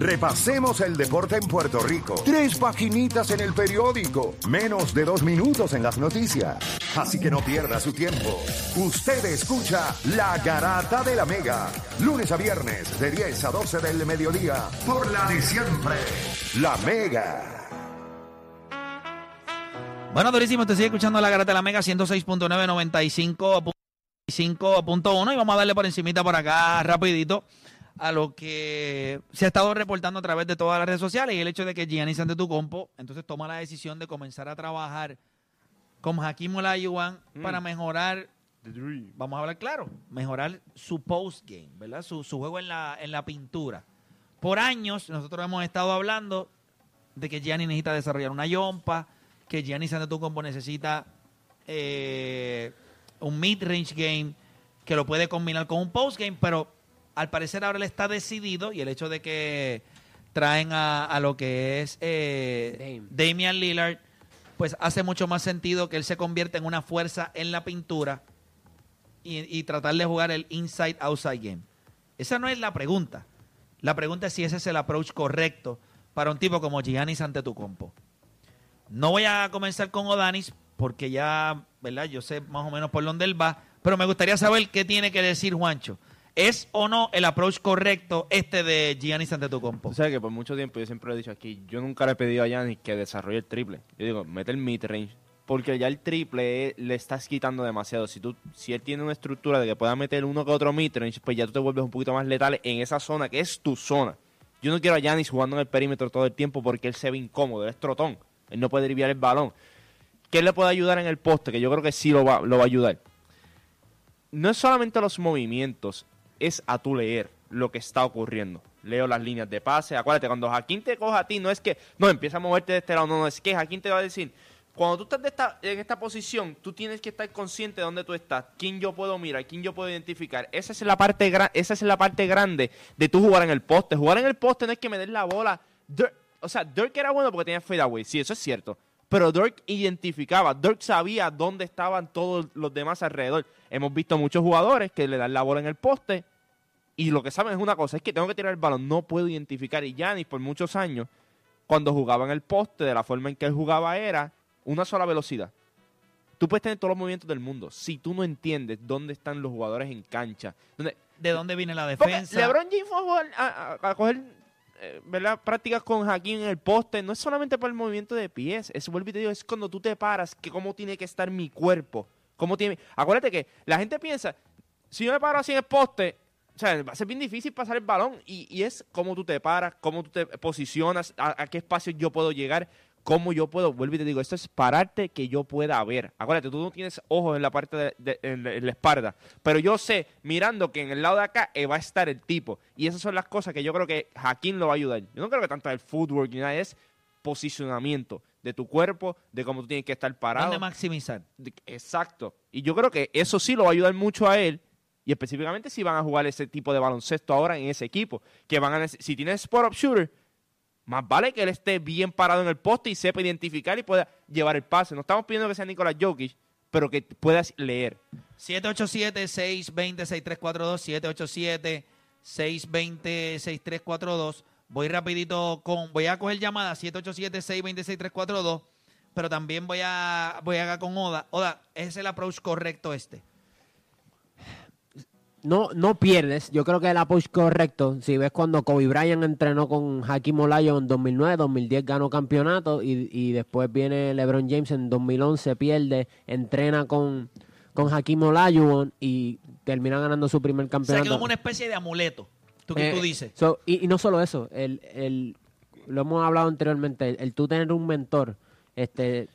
Repasemos el deporte en Puerto Rico. Tres paginitas en el periódico. Menos de dos minutos en las noticias. Así que no pierda su tiempo. Usted escucha La Garata de la Mega. Lunes a viernes de 10 a 12 del mediodía. Por la de siempre. La Mega. Bueno, durísimo, te sigue escuchando la Garata de la Mega 106.995.1 y vamos a darle por encimita por acá rapidito a lo que se ha estado reportando a través de todas las redes sociales y el hecho de que Gianni Antetokounmpo entonces toma la decisión de comenzar a trabajar con Hakim Olajuwon para mejorar vamos a hablar claro, mejorar su post game, ¿verdad? Su, su juego en la, en la pintura. Por años nosotros hemos estado hablando de que Gianni necesita desarrollar una yompa, que Giannis Antetokounmpo necesita eh, un mid-range game que lo puede combinar con un post-game, pero al parecer ahora él está decidido y el hecho de que traen a, a lo que es eh, Damian Lillard, pues hace mucho más sentido que él se convierta en una fuerza en la pintura y, y tratar de jugar el inside-outside game. Esa no es la pregunta. La pregunta es si ese es el approach correcto para un tipo como Giannis Antetokounmpo. No voy a comenzar con Odanis porque ya, ¿verdad? Yo sé más o menos por dónde él va, pero me gustaría saber qué tiene que decir Juancho. ¿Es o no el approach correcto este de Giannis Antetokounmpo? O sea que por mucho tiempo yo siempre he dicho aquí, yo nunca le he pedido a Giannis que desarrolle el triple. Yo digo, mete el mid-range. Porque ya el triple le estás quitando demasiado. Si tú, si él tiene una estructura de que pueda meter uno que otro mid-range, pues ya tú te vuelves un poquito más letal en esa zona que es tu zona. Yo no quiero a Giannis jugando en el perímetro todo el tiempo porque él se ve incómodo, él es trotón. Él no puede driviar el balón. ¿Qué le puede ayudar en el poste? Que yo creo que sí lo va, lo va a ayudar. No es solamente los movimientos, es a tu leer lo que está ocurriendo. Leo las líneas de pase. Acuérdate, cuando Jaquín te coja a ti, no es que, no, empieza a moverte de este lado, no, no, es que Jaquín te va a decir, cuando tú estás en esta posición, tú tienes que estar consciente de dónde tú estás, quién yo puedo mirar, quién yo puedo identificar. Esa es la parte, esa es la parte grande de tú jugar en el poste. Jugar en el poste no es que me des la bola. O sea, Dirk era bueno porque tenía fadeaway, sí, eso es cierto. Pero Dirk identificaba, Dirk sabía dónde estaban todos los demás alrededor. Hemos visto muchos jugadores que le dan la bola en el poste y lo que saben es una cosa, es que tengo que tirar el balón, no puedo identificar. Y Giannis por muchos años, cuando jugaba en el poste, de la forma en que él jugaba era una sola velocidad. Tú puedes tener todos los movimientos del mundo. Si tú no entiendes dónde están los jugadores en cancha, de dónde viene la defensa. LeBron James fue a, a coger eh, ¿verdad? prácticas con Jaquín en el poste, no es solamente para el movimiento de pies, es, vuelvo y te digo, es cuando tú te paras, que cómo tiene que estar mi cuerpo. Cómo tiene... Acuérdate que la gente piensa, si yo me paro así en el poste, sea, va a ser bien difícil pasar el balón y, y es cómo tú te paras, cómo tú te posicionas, a, a qué espacio yo puedo llegar cómo yo puedo, vuelvo y te digo, esto es pararte que yo pueda ver. Acuérdate, tú no tienes ojos en la parte de, en, la espalda, pero yo sé, mirando que en el lado de acá eh, va a estar el tipo. Y esas son las cosas que yo creo que Jaquín lo va a ayudar. Yo no creo que tanto el footwork ni nada, es posicionamiento de tu cuerpo, de cómo tú tienes que estar parado. ¿Dónde maximizar? exacto. Y yo creo que eso sí lo va a ayudar mucho a él. Y específicamente si van a jugar ese tipo de baloncesto ahora en ese equipo. Que van a si tienes spot-up shooter, más vale que él esté bien parado en el poste y sepa identificar y pueda llevar el pase. No estamos pidiendo que sea Nicolás Jokic, pero que puedas leer. 787-620-6342, 787-620-6342. Voy rapidito con, voy a coger llamada 787-620-6342, pero también voy a, voy a con Oda. Oda, ¿es el approach correcto este? No, no pierdes. Yo creo que el approach correcto. Si ves cuando Kobe Bryant entrenó con Hakim Olajuwon en 2009, 2010 ganó campeonato y, y, después viene LeBron James en 2011, pierde, entrena con, con Hakim Olajuwon y termina ganando su primer campeonato. O sea, como una especie de amuleto, tú, que tú eh, dices. y, y, no solo eso, el, el, lo hemos hablado anteriormente, el, tú tener un mentor, este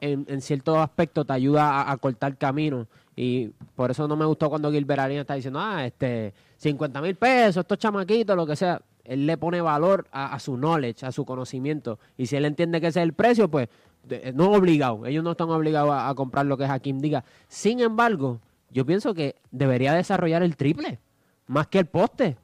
en, en ciertos aspectos te ayuda a, a cortar camino Y por eso no me gustó cuando Gilbert Arenas está diciendo, ah, este, 50 mil pesos, estos chamaquitos, lo que sea. Él le pone valor a, su knowledge, a su conocimiento. Y si él entiende que ese es el precio, pues de- no obligado. Ellos no están obligados a, comprar lo que Hakim diga. Sin embargo, yo pienso que debería desarrollar el triple, más que el poste.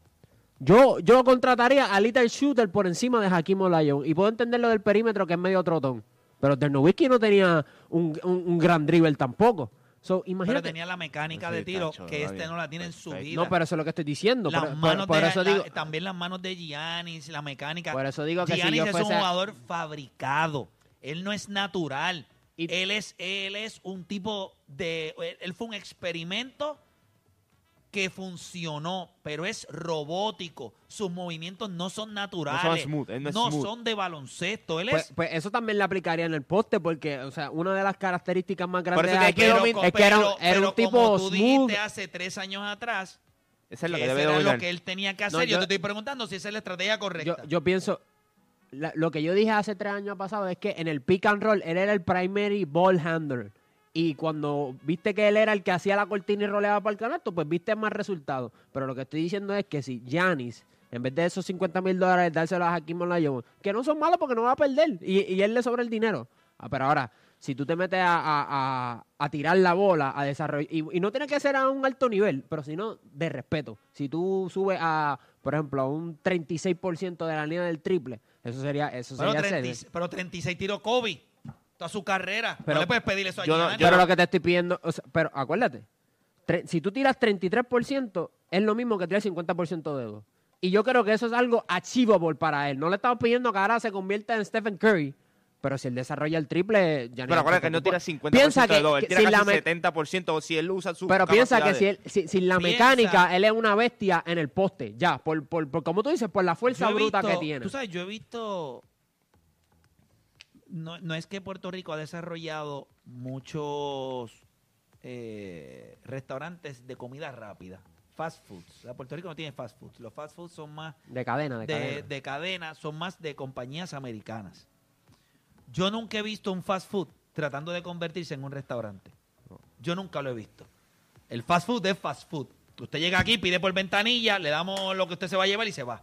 Yo, yo contrataría a Little Shooter por encima de Hakim Olajuwon. Y puedo entender lo del perímetro, que es medio trotón. Pero Ternowitzki no tenía un, un- un gran dribble tampoco. So, Pero imagínate. tenía la mecánica Sí, de tiro tacho, que este no la tiene en su Perfecto. vida. no, pero eso es lo que estoy diciendo. las Por, manos por de, eso la- digo, también las manos de Giannis, la mecánica. Por eso digo que si Giannis es un jugador fabricado. Él no es natural. Y- él es él es un tipo de él, él fue un experimento que funcionó, pero es robótico. Sus movimientos no son naturales. smooth, él no es no smooth. son de baloncesto. Él pues, es pues eso también le aplicaría en el poste, porque, o sea, una de las características más grandes de que dominar- es que era, pero- era pero un tipo como tú smooth. dijiste hace tres años atrás, Eso es lo que que eso debe era lo que él tenía que hacer. No, yo, yo- te estoy preguntando si esa es la estrategia Yo, correcta. yo pienso, la- lo que yo dije hace tres años pasado es que en el pick and roll él era el primary ball handler. Y cuando viste que él era el que hacía la cortina y roleaba para el canasto, pues viste más resultados. Pero lo que estoy diciendo es que si Giannis, en vez de esos 50 mil dólares, dárselos a Hakim Olajuwon, que no son malos porque no va a perder. Y, y él le sobra el dinero. Ah, pero ahora, si tú te metes a, a- a- a tirar la bola, a desarrollar, y, y no tiene que ser a un alto nivel, pero sino de respeto. Si tú subes a, por ejemplo, a un 36% de la línea del triple, eso sería, eso pero, sería 30 ceder. pero 36 tiró Kobe. Toda su carrera. Pero- no le puedes pedir eso a yo no- Giannis. yo Pero no- lo que te estoy pidiendo, o sea, pero acuérdate, tre- si tú tiras 33%, es lo mismo que tirar 50% de dos. Y yo creo que eso es algo achievable para él. No le estamos pidiendo que ahora se convierta en Stephen Curry, pero si él desarrolla el triple, ya Pero acuérdate que no tira 50% Piensa que- de dos, él que tira si la casi me- 70% si él usa su Pero piensa que si, él, si, sin la Piensa- mecánica, él es una bestia en el poste, ya, por, por, por como tú dices, por la fuerza Yo bruta visto- que tiene. Tú sabes, yo he visto. No, no es que Puerto Rico ha desarrollado muchos eh, restaurantes de comida rápida, fast foods. O sea, Puerto Rico no tiene fast foods. Los fast foods son más De cadena, de, de, cadena. de cadena, son más de compañías americanas. Yo nunca he visto un fast food tratando de convertirse en un restaurante. Yo nunca lo he visto. El fast food es fast food. Usted llega aquí, pide por ventanilla, le damos lo que usted se va a llevar y se va.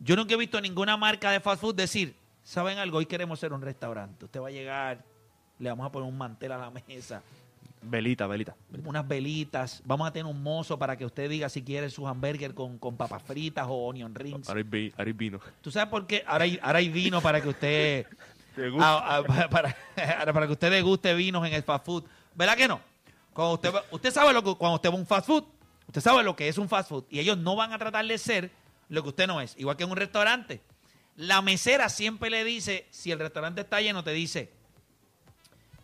Yo nunca he visto ninguna marca de fast food decir, ¿saben algo? Hoy queremos ser un restaurante. Usted va a llegar, le vamos a poner un mantel a la mesa, Velita, velita. unas velitas, vamos a tener un mozo para que usted diga si quiere su hamburger con, con papas fritas o onion rings. Ahora hay vi- ahora hay vino. ¿Tú sabes por qué? Ahora hay, ahora hay vino para que usted para, para- que usted deguste vinos en el fast food. ¿Verdad que no? Cuando usted, usted sabe lo que cuando usted va a un fast food, usted sabe lo que es un fast food y ellos no van a tratar de ser lo que usted no es, igual que en un restaurante. La mesera siempre le dice, si el restaurante está lleno, te dice,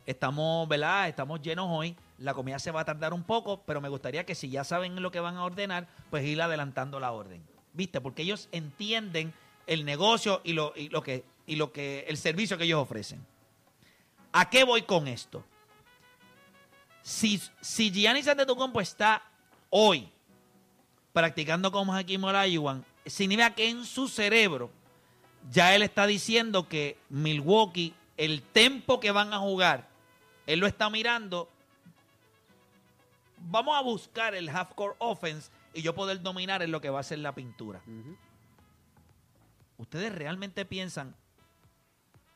estamos, ¿verdad? Estamos llenos hoy, la comida se va a tardar un poco, pero me gustaría que si ya saben lo que van a ordenar, pues ir adelantando la orden. ¿Viste? Porque ellos entienden el negocio y lo, y lo que y lo que el servicio que ellos ofrecen. ¿A qué voy con esto? Si, si Giannis Antetokounmpo está hoy practicando como Hakim Olajuwon, significa que en su cerebro ya él está diciendo que Milwaukee, el tempo que van a jugar, él lo está mirando. Vamos a buscar el half court offense y yo poder dominar en lo que va a ser la pintura. ¿Ustedes realmente piensan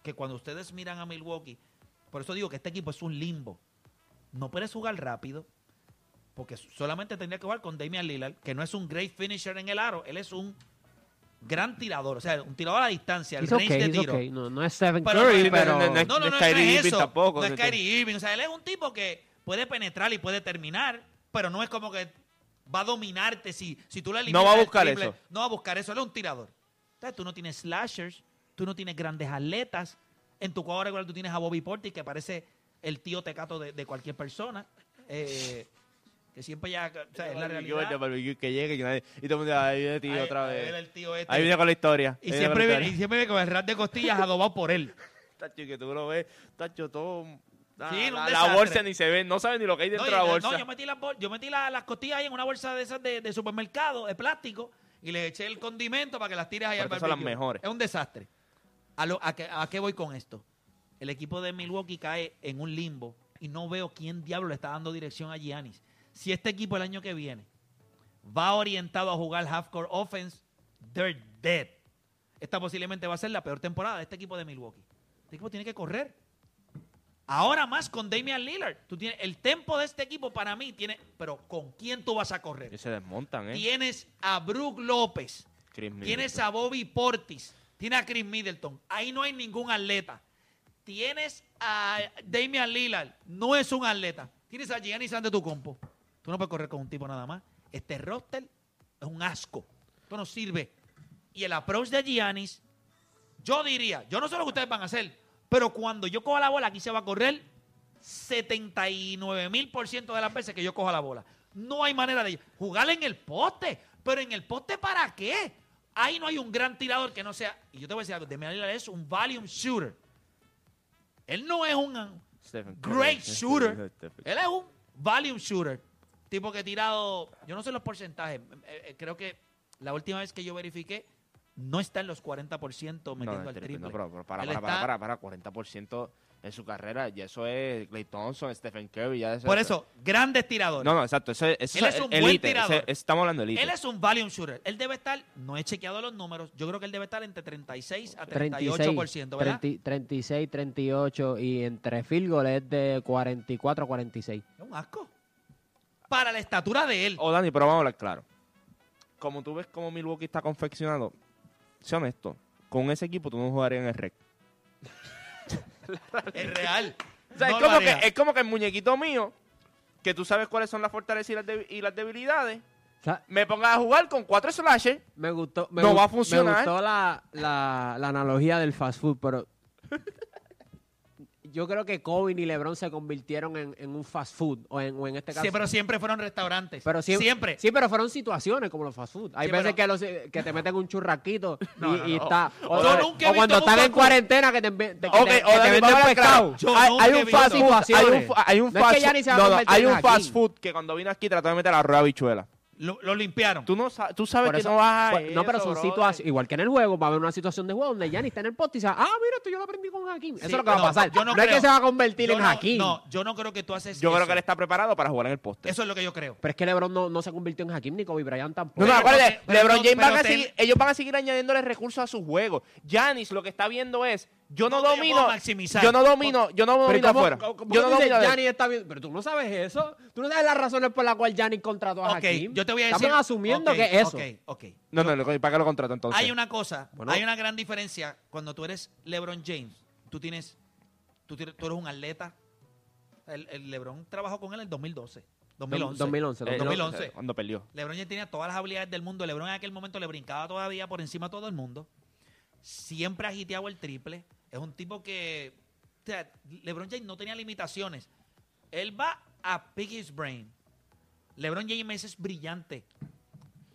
que cuando ustedes miran a Milwaukee, por eso digo que este equipo es un limbo, no puedes jugar rápido, porque solamente tendría que jugar con Damian Lillard, que no es un great finisher en el aro, él es un gran tirador, o sea, un tirador a distancia, el He's range okay, de tiro. okay. No, no es Stephen Pero Curry, no, pero... no, no, No, no, no, No no, es Kyrie Irving eso. tampoco, No es Kyrie Irving. O sea, él es un tipo que puede penetrar y puede terminar, pero no es como que va a dominarte si, si tú le eliminas No va a buscar triple, eso. No va a buscar eso. Él es un tirador. Entonces, tú no tienes slashers, tú no tienes grandes atletas. En tu cuadro regular tú tienes a Bobby Portis, que parece el tío tecato de, de cualquier persona. Eh, que siempre ya... O sea, es la El realidad. que llegue y, nadie- y todo el mundo ahí viene tío Ahí- otra ahí vez. viene el tío este. Ahí viene con la historia. y, siempre viene, y siempre viene con el rat de costillas adobado por él. Tacho, que tú lo ves, tacho, todo... Sí, un la- bolsa ni se ve, no sabe ni lo que hay dentro No, de la bolsa. no, yo metí, las, yo metí la- las costillas ahí en una bolsa de esas de, de supermercado, de plástico, y le eché el condimento para que las tires ahí al estas son las barbecue. mejores. Es un desastre. ¿A, lo- a qué, ¿A qué voy con esto? El equipo de Milwaukee cae en un limbo y no veo quién diablo le está dando dirección a Giannis. Si este equipo el año que viene va orientado a jugar half-court offense, they're dead. Esta posiblemente va a ser la peor temporada de este equipo de Milwaukee. Este equipo tiene que correr. Ahora más con Damian Lillard. Tú tienes, el tempo de este equipo para mí tiene. Pero ¿con quién tú vas a correr? Y se desmontan, ¿eh? Tienes a Brook López. Chris. Tienes a Bobby Portis. Tienes a Chris Middleton. Ahí no hay ningún atleta. Tienes a Damian Lillard. No es un atleta. Tienes a Giannis Antetokounmpo. Tú no puedes correr con un tipo nada más. Este roster es un asco. Esto no sirve. Y el approach de Giannis, yo diría, yo no sé lo que ustedes van a hacer, pero cuando yo coja la bola, aquí se va a correr 79 mil por ciento de las veces que yo coja la bola. No hay manera de jugar en el poste. Pero en el poste, ¿para qué? Ahí no hay un gran tirador que no sea. Y yo te voy a decir algo: Lillard es un volume shooter. Él no es un Stephen Curry. great shooter. Stephen- Él es un volume shooter. Tipo que ha tirado, yo no sé los porcentajes, eh, eh, creo que la última vez que yo verifiqué, no está en los 40% metiendo No, al el triple. No, pero, pero para, para, para, está- para, para, 40% en su carrera, y eso es Clay Thompson, Stephen Curry, ya Por eso, grandes tiradores. No, no, exacto, eso, es- eso Él es un buen elite, tirador. ese- estamos hablando de elite. Él es un volume shooter. Él debe estar, no he chequeado los números, yo creo que él debe estar entre 36 a 38%, ¿verdad? 30 36, 38 y entre field goal es de 44 a 46. Es un asco. Para la estatura de él. Oh, Dani, pero vamos a hablar claro. Como tú ves cómo Milwaukee está confeccionado, sé honesto, con ese equipo tú no jugarías en el rec. Es real. O sea, No es, como que, es como que el muñequito mío, que tú sabes cuáles son las fortalezas y las, debi- y las debilidades, O sea, me pongas a jugar con cuatro slashes. me gustó, me No gu- va a funcionar. Me gustó la, la, la analogía del fast food, pero yo creo que Kobe y LeBron se convirtieron en, en un fast food o en, o en este caso Sí, pero siempre fueron restaurantes. Pero siempre, Siempre. Sí, pero fueron situaciones como los fast food. Hay Sí, veces pero- que, los, que te meten un churraquito y, No, no, y no. está. O, Yo o- nunca he o cuando están en cuarentena que te, te- te- o que te venden pescado. hay, un fast food, hay un, hay fast food- hay un fast food que cuando vino aquí trató de meter arroz a bichuela. Lo, lo limpiaron. Tú, no tú sabes Por que eso- no vas a pues, no, pero son eso, situaciones. Igual que en el juego, va a haber una situación de juego donde Gianni está en el poste y dice, ah, mira, esto yo lo aprendí con Hakim. Eso es lo que va a pasar. yo no no es que se va a convertir Yo en no, Hakim. No, yo no creo que tú haces Yo eso. creo que él está preparado para jugar en el poste. Eso es lo que yo creo. Pero es que LeBron no, no se convirtió en Hakim ni Kobe Bryant tampoco. No, no, acuérdate, LeBron James van a seguir, ellos van a seguir añadiéndole recursos a su juego. Giannis lo que está viendo es, yo no, a domino, maximizar. yo no domino, yo no domino ¿cómo- afuera. cómo- cómo Yo no dices, domino de- Gianni está bien? Pero tú no sabes eso. Tú no sabes las razones por las cuales Gianni contrató a Ok, Hakim. yo te voy a decir. Estamos asumiendo que es eso. Ok, ok. No, no, ¿para qué lo contrato entonces? Hay una cosa, Bueno. hay una gran diferencia cuando tú eres LeBron James. Tú tienes, tú, tienes- tú eres un atleta. El, el LeBron trabajó con él en 2012, 2011. 2011, Eh, 2011. Cuando perdió. LeBron James tenía todas las habilidades del mundo. LeBron en aquel momento le brincaba todavía por encima de todo el mundo. Siempre ha hiteado el triple. Es un tipo que. O sea, LeBron James no tenía limitaciones. Él va a pick his brain. LeBron James es brillante.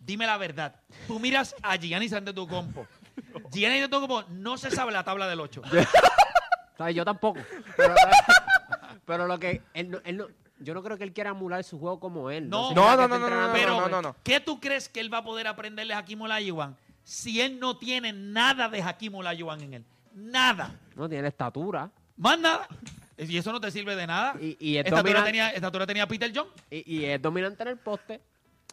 Dime la verdad. Tú miras a Giannis Antetokounmpo. Giannis Antetokounmpo no se sabe la tabla del 8. ¿Sabes? Yo tampoco. Pero, pero lo que. Él no, él no- yo no creo que él quiera emular su juego como él. No. No, no, no, no, entrenando Pero, no, no. ¿qué tú crees que él va a poder aprenderle a Hakim Olajuwon si él no tiene nada de Hakim Olajuwon en él? Nada. No tiene estatura. Más nada. Y eso no te sirve de nada. Y, y es estatura, dominante, tenía, estatura tenía Peter John. y, y es dominante en el poste.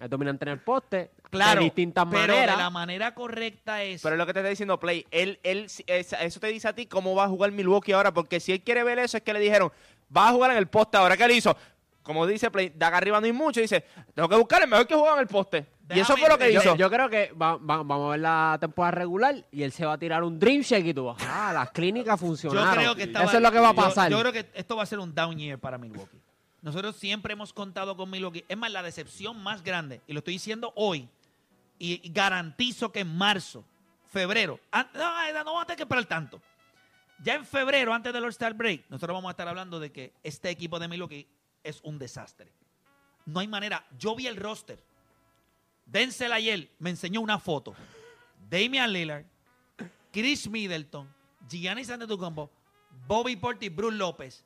Es dominante en el poste. Claro. De distintas pero maneras. de la manera correcta es. Pero es lo que te está diciendo Play. Él, él, es- eso te dice a ti cómo va a jugar Milwaukee ahora. Porque si él quiere ver eso, es que le dijeron, va a jugar en el poste ahora. ¿Qué le hizo? Como dice Play, de acá arriba no hay mucho. Dice, tengo que buscar el mejor que juega en el poste. Y eso fue lo que hizo. Yo, yo creo que va- va- vamos a ver la temporada regular y él se va a tirar un dream shake y tú vas, ah, las clínicas yo funcionaron. creo que estaba- Eso es lo que va a yo- pasar. Yo, creo que esto va a ser un down year para Milwaukee. Nosotros siempre hemos contado con Milwaukee. Es más, la decepción más grande, y lo estoy diciendo hoy, y, y garantizo que en marzo, febrero, an- no, no vamos a tener que esperar tanto. Ya en febrero, antes del All-Star Break, nosotros vamos a estar hablando de que este equipo de Milwaukee es un desastre. No hay manera. Yo vi el roster. Denzel ayer me enseñó una foto. Damian Lillard, Chris Middleton, Giannis Antetokounmpo, Bobby Portis, Bruce López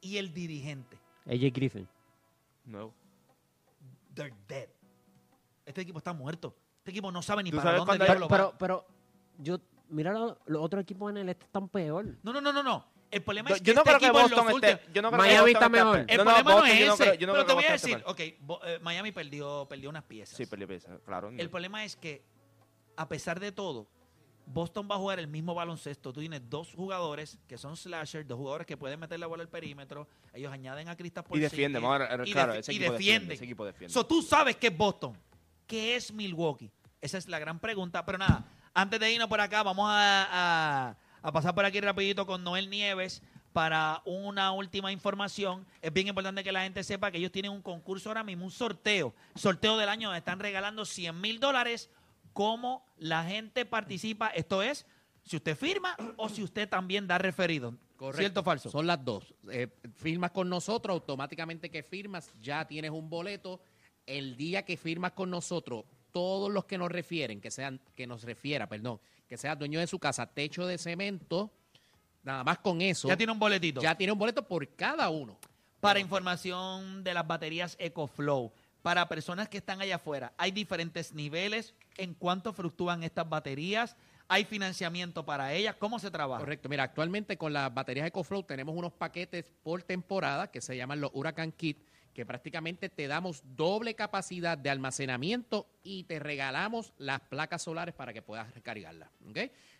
y el dirigente. AJ Griffin. No. They're dead. Este equipo está muerto. Este equipo no sabe ni ¿Tú para dónde Pero, pero, pero, yo, mira, lo- los otros equipos en el este están peor. No, no, no, no, no. El problema Yo- es que yo no este creo que Boston los esté- últimos- yo no creo que Miami Boston está mejor. El no, no, problema no Boston, es yo no ese. creo- yo no pero te que voy a decir, ok, Bo- eh, Miami perdió, perdió unas piezas. Sí, peleó pieza, claro. El problema es que, a pesar de todo, Boston va a jugar el mismo baloncesto. Tú tienes dos jugadores que son slashers, dos jugadores que pueden meter la bola al perímetro. Ellos añaden a Kristaps Y defiende, vamos a ver, y claro, defi- ese y equipo defiende, defienden. ese equipo defiende. So, tú sabes que es Boston. ¿Qué es Milwaukee? Esa es la gran pregunta. Pero nada, antes de irnos por acá, vamos a, a- a pasar por aquí rapidito con Noel Nieves para una última información. Es bien importante que la gente sepa que ellos tienen un concurso ahora mismo, un sorteo. Sorteo del año, donde están regalando 100 mil dólares. ¿Cómo la gente participa? Esto es, si usted firma o si usted también da referido. Correcto. ¿Cierto o falso? Son las dos. Eh, firmas con nosotros, automáticamente que firmas, ya tienes un boleto. El día que firmas con nosotros, todos los que nos refieren, que sean, que nos refiera, perdón, que sea dueño de su casa, techo de cemento, nada más con eso. ya tiene un boletito. ya tiene un boleto por cada uno. Para información de las baterías EcoFlow, para personas que están allá afuera, hay diferentes niveles en cuánto fluctúan estas baterías, hay financiamiento para ellas, ¿cómo se trabaja? Correcto. Mira, actualmente con las baterías EcoFlow tenemos unos paquetes por temporada que se llaman los Huracan Kit, que prácticamente te damos doble capacidad de almacenamiento y te regalamos las placas solares para que puedas recargarlas.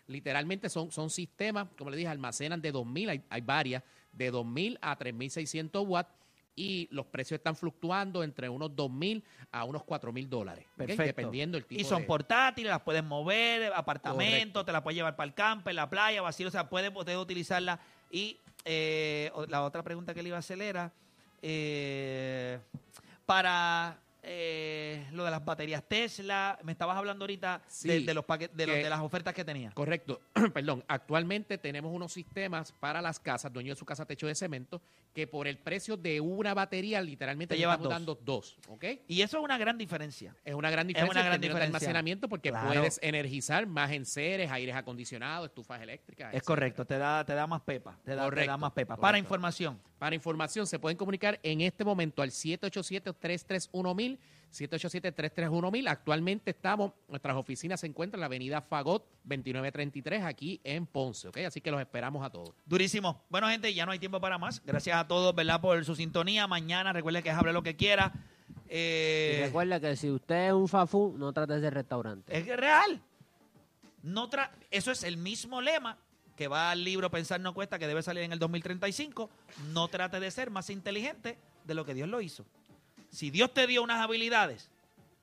Literalmente son, son sistemas, como le dije, almacenan de 2.000, hay, hay varias, de 2.000 a 3.600 watts y los precios están fluctuando entre unos 2.000 a unos 4.000 dólares, dependiendo del tipo y son de- portátiles, las puedes mover, apartamento, Correcto. te la puedes llevar para el campo, en la playa, vacío, o sea, puedes, puedes utilizarla. Y eh, la otra pregunta que le iba a hacer era, eh, para eh, lo de las baterías Tesla, me estabas hablando ahorita Sí, de, de los paquetes, de, de las ofertas que tenía. Correcto, perdón. Actualmente tenemos unos sistemas para las casas, dueño de su casa techo de cemento, que por el precio de una batería literalmente Te estamos dos. dando dos, ¿ok? Y eso es una gran diferencia. Es una gran Es diferencia una gran en términos de diferencia. almacenamiento porque Claro. puedes energizar más enseres, aires acondicionados, estufas eléctricas. Es etcétera. correcto, te da, te da más pepa. Te da, te da Correcto, más pepa. correcto. Para información. Para información, se pueden comunicar en este momento al 787-331-1000, 787-331-1000. Actualmente estamos, nuestras oficinas se encuentran en la avenida Fagot 2933, aquí en Ponce, ¿ok? Así que los esperamos a todos. Durísimo. Bueno, gente, ya no hay tiempo para más. Gracias a todos, ¿verdad? Por su sintonía. Mañana, recuerde que es hable lo que quiera. Y Eh, recuerda que si usted es un fafú, no trate de restaurante. es que es real. No tra Eso es el mismo lema que va al libro Pensar no cuesta, que debe salir en el 2035. No trate de ser más inteligente de lo que Dios lo hizo. Si Dios te dio unas habilidades,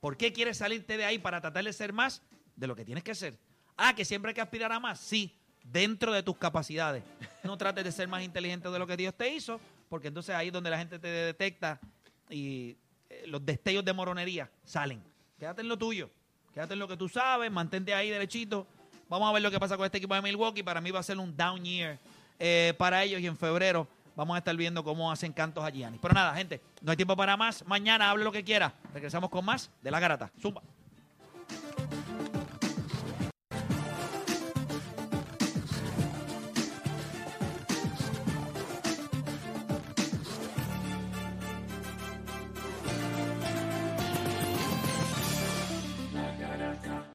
¿por qué quieres salirte de ahí para tratar de ser más de lo que tienes que ser? Ah, que siempre hay que aspirar a más. Sí, dentro de tus capacidades. No trates de ser más inteligente de lo que Dios te hizo, porque entonces ahí es donde la gente te detecta y eh, los destellos de moronería salen. Quédate en lo tuyo, quédate en lo que tú sabes, mantente ahí derechito. Vamos a ver lo que pasa con este equipo de Milwaukee. Para mí va a ser un down year eh, para ellos y en febrero vamos a estar viendo cómo hacen cantos a Giannis. Pero nada, gente, no hay tiempo para más. Mañana hable lo que quiera. Regresamos con más de la garata. Zumba.